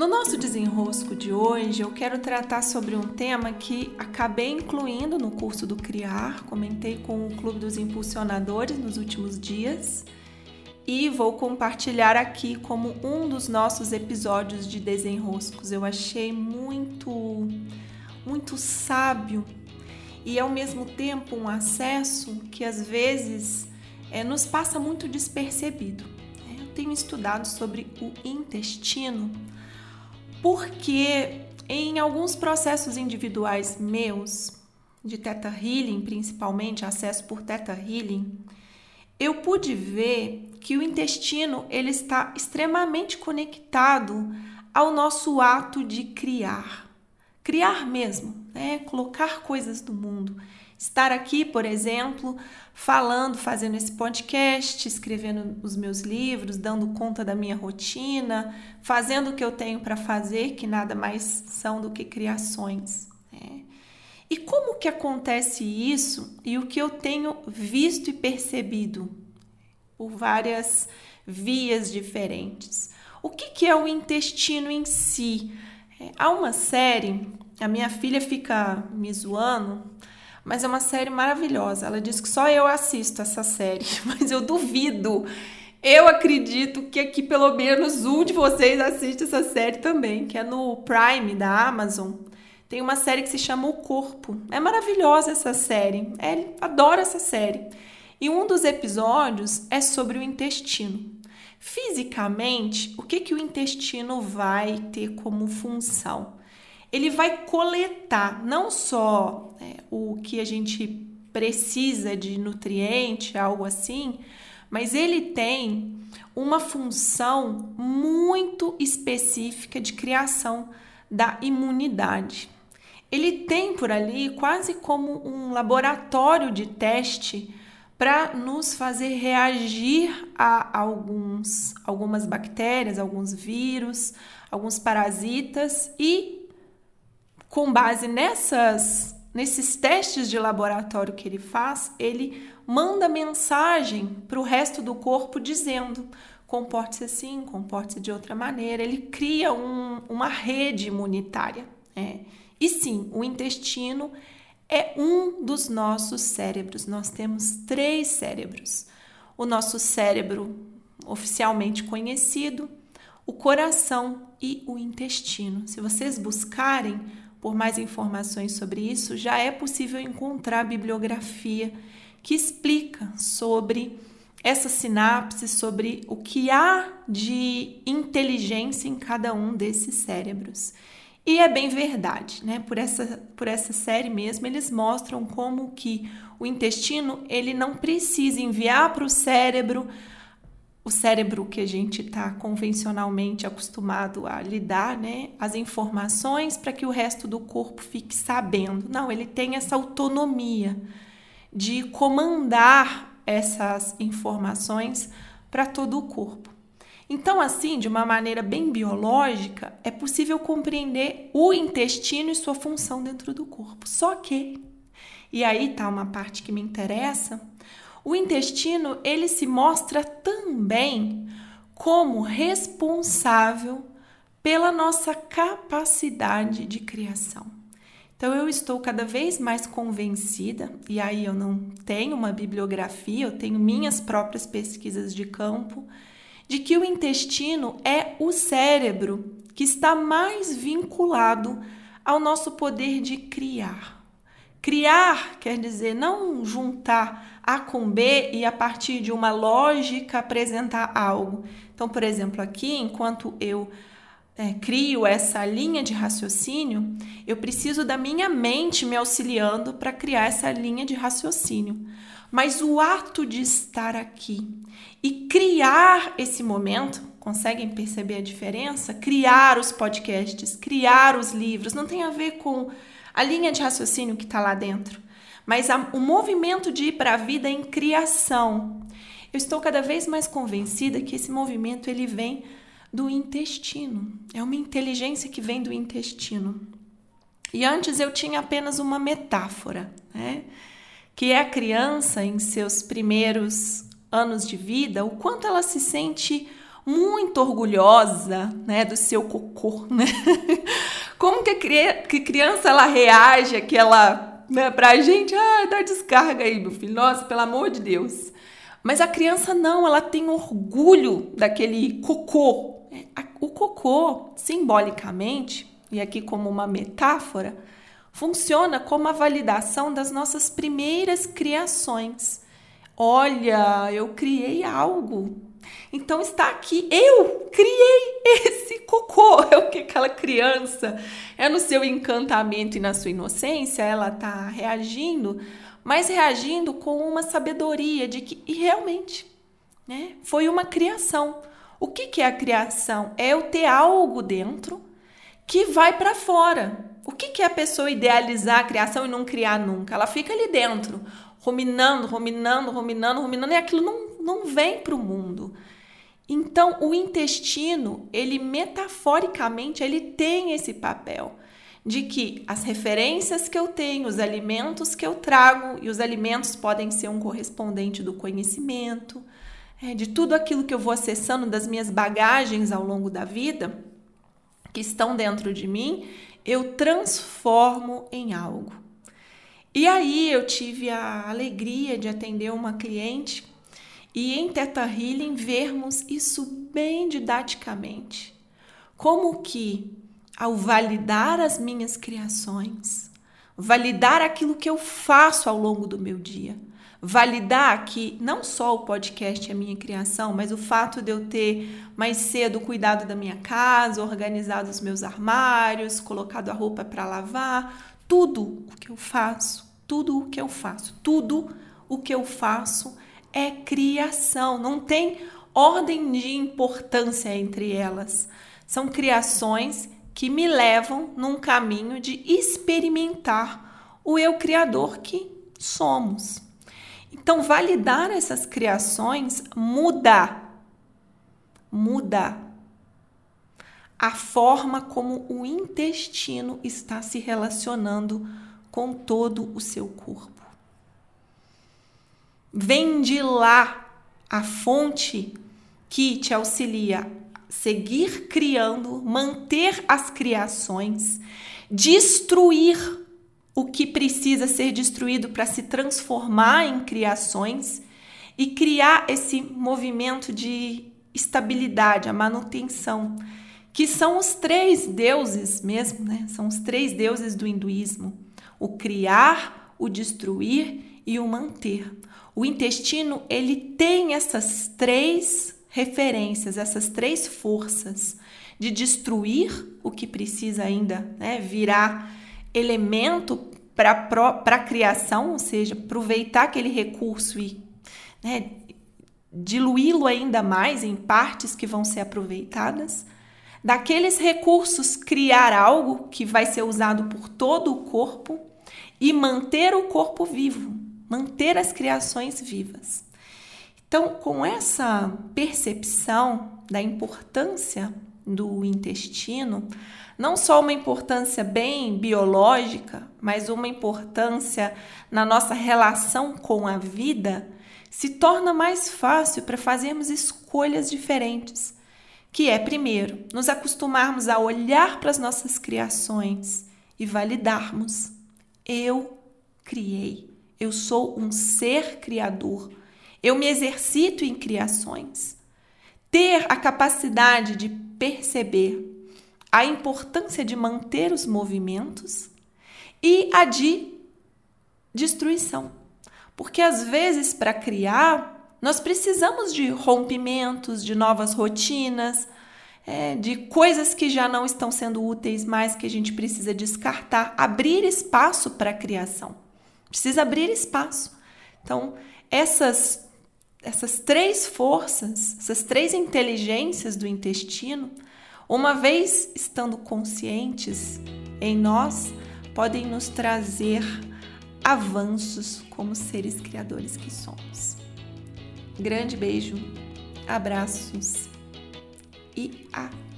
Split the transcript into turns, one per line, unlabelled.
No nosso desenrosco de hoje, eu quero tratar sobre um tema que acabei incluindo no curso do Criar, comentei com o Clube dos Impulsionadores nos últimos dias e vou compartilhar aqui como um dos nossos episódios de desenroscos. Eu achei muito, muito sábio e ao mesmo tempo um acesso que às vezes é, nos passa muito despercebido. Eu tenho estudado sobre o intestino porque em alguns processos individuais meus, de Theta Healing, principalmente acesso por Theta Healing, eu pude ver que o intestino ele está extremamente conectado ao nosso ato de criar. Criar mesmo, né? colocar coisas do mundo. Estar aqui, por exemplo, falando, fazendo esse podcast, escrevendo os meus livros, dando conta da minha rotina, fazendo o que eu tenho para fazer, que nada mais são do que criações. Né? E como que acontece isso e o que eu tenho visto e percebido por várias vias diferentes? O que, que é o intestino em si? É, há uma série, a minha filha fica me zoando mas é uma série maravilhosa. Ela diz que só eu assisto essa série, mas eu duvido. Eu acredito que aqui pelo menos um de vocês assiste essa série também, que é no Prime da Amazon. Tem uma série que se chama O Corpo. É maravilhosa essa série. É, adoro essa série. E um dos episódios é sobre o intestino. Fisicamente, o que, que o intestino vai ter como função? Ele vai coletar não só né, o que a gente precisa de nutriente, algo assim, mas ele tem uma função muito específica de criação da imunidade. Ele tem por ali quase como um laboratório de teste para nos fazer reagir a alguns, algumas bactérias, alguns vírus, alguns parasitas e com base nessas nesses testes de laboratório que ele faz, ele manda mensagem para o resto do corpo dizendo: comporte-se assim, comporte-se de outra maneira. Ele cria um, uma rede imunitária. É. E sim, o intestino é um dos nossos cérebros. Nós temos três cérebros: o nosso cérebro oficialmente conhecido, o coração e o intestino. Se vocês buscarem por mais informações sobre isso, já é possível encontrar bibliografia que explica sobre essa sinapse, sobre o que há de inteligência em cada um desses cérebros. E é bem verdade, né? Por essa, por essa série mesmo, eles mostram como que o intestino ele não precisa enviar para o cérebro o cérebro que a gente está convencionalmente acostumado a lidar, né, as informações para que o resto do corpo fique sabendo. Não, ele tem essa autonomia de comandar essas informações para todo o corpo. Então, assim, de uma maneira bem biológica, é possível compreender o intestino e sua função dentro do corpo. Só que, e aí está uma parte que me interessa, o intestino ele se mostra também como responsável pela nossa capacidade de criação. Então eu estou cada vez mais convencida, e aí eu não tenho uma bibliografia, eu tenho minhas próprias pesquisas de campo, de que o intestino é o cérebro que está mais vinculado ao nosso poder de criar. Criar quer dizer não juntar A com B e a partir de uma lógica apresentar algo. Então, por exemplo, aqui, enquanto eu é, crio essa linha de raciocínio, eu preciso da minha mente me auxiliando para criar essa linha de raciocínio. Mas o ato de estar aqui e criar esse momento, conseguem perceber a diferença? Criar os podcasts, criar os livros, não tem a ver com a linha de raciocínio que está lá dentro, mas a, o movimento de ir para a vida em criação. Eu estou cada vez mais convencida que esse movimento ele vem do intestino. É uma inteligência que vem do intestino. E antes eu tinha apenas uma metáfora, né? Que é a criança em seus primeiros anos de vida, o quanto ela se sente muito orgulhosa, né, do seu cocô, né? Como que que criança ela reage aquela, né, pra gente, ah, dá descarga aí, meu filho. Nossa, pelo amor de Deus. Mas a criança não, ela tem orgulho daquele cocô. O cocô, simbolicamente, e aqui como uma metáfora, funciona como a validação das nossas primeiras criações. Olha, eu criei algo, então está aqui, eu criei esse cocô. É o que aquela criança é no seu encantamento e na sua inocência, ela está reagindo, mas reagindo com uma sabedoria de que e realmente, né? Foi uma criação. O que, que é a criação? É eu ter algo dentro que vai para fora. O que, que é a pessoa idealizar a criação e não criar nunca? Ela fica ali dentro, ruminando, ruminando, ruminando, ruminando, e aquilo não, não vem para o mundo. Então, o intestino, ele metaforicamente, ele tem esse papel de que as referências que eu tenho, os alimentos que eu trago, e os alimentos podem ser um correspondente do conhecimento, é, de tudo aquilo que eu vou acessando das minhas bagagens ao longo da vida, que estão dentro de mim, eu transformo em algo. E aí eu tive a alegria de atender uma cliente e em Teta Healing vermos isso bem didaticamente. Como que, ao validar as minhas criações, validar aquilo que eu faço ao longo do meu dia, validar que não só o podcast é minha criação, mas o fato de eu ter mais cedo cuidado da minha casa, organizado os meus armários, colocado a roupa para lavar, tudo o que eu faço, tudo o que eu faço, tudo o que eu faço é criação, não tem ordem de importância entre elas. São criações que me levam num caminho de experimentar o eu criador que somos. Então, validar essas criações muda, muda a forma como o intestino está se relacionando com todo o seu corpo. Vem de lá a fonte que te auxilia a seguir criando, manter as criações, destruir o que precisa ser destruído para se transformar em criações e criar esse movimento de estabilidade, a manutenção, que são os três deuses mesmo, né? São os três deuses do hinduísmo: o criar, o destruir e o manter. O intestino, ele tem essas três referências, essas três forças de destruir o que precisa ainda né, virar elemento para a criação, ou seja, aproveitar aquele recurso e né, diluí-lo ainda mais em partes que vão ser aproveitadas. Daqueles recursos, criar algo que vai ser usado por todo o corpo e manter o corpo vivo manter as criações vivas. Então, com essa percepção da importância do intestino, não só uma importância bem biológica, mas uma importância na nossa relação com a vida, se torna mais fácil para fazermos escolhas diferentes. Que é, primeiro, nos acostumarmos a olhar para as nossas criações e validarmos: eu criei. Eu sou um ser criador. Eu me exercito em criações. Ter a capacidade de perceber a importância de manter os movimentos e a de destruição. Porque às vezes, para criar, nós precisamos de rompimentos, de novas rotinas, é, de coisas que já não estão sendo úteis mais, que a gente precisa descartar, abrir espaço para a criação. Precisa abrir espaço. Então, essas essas três forças, essas três inteligências do intestino, uma vez estando conscientes em nós, podem nos trazer avanços como seres criadores que somos. Grande beijo, abraços e até!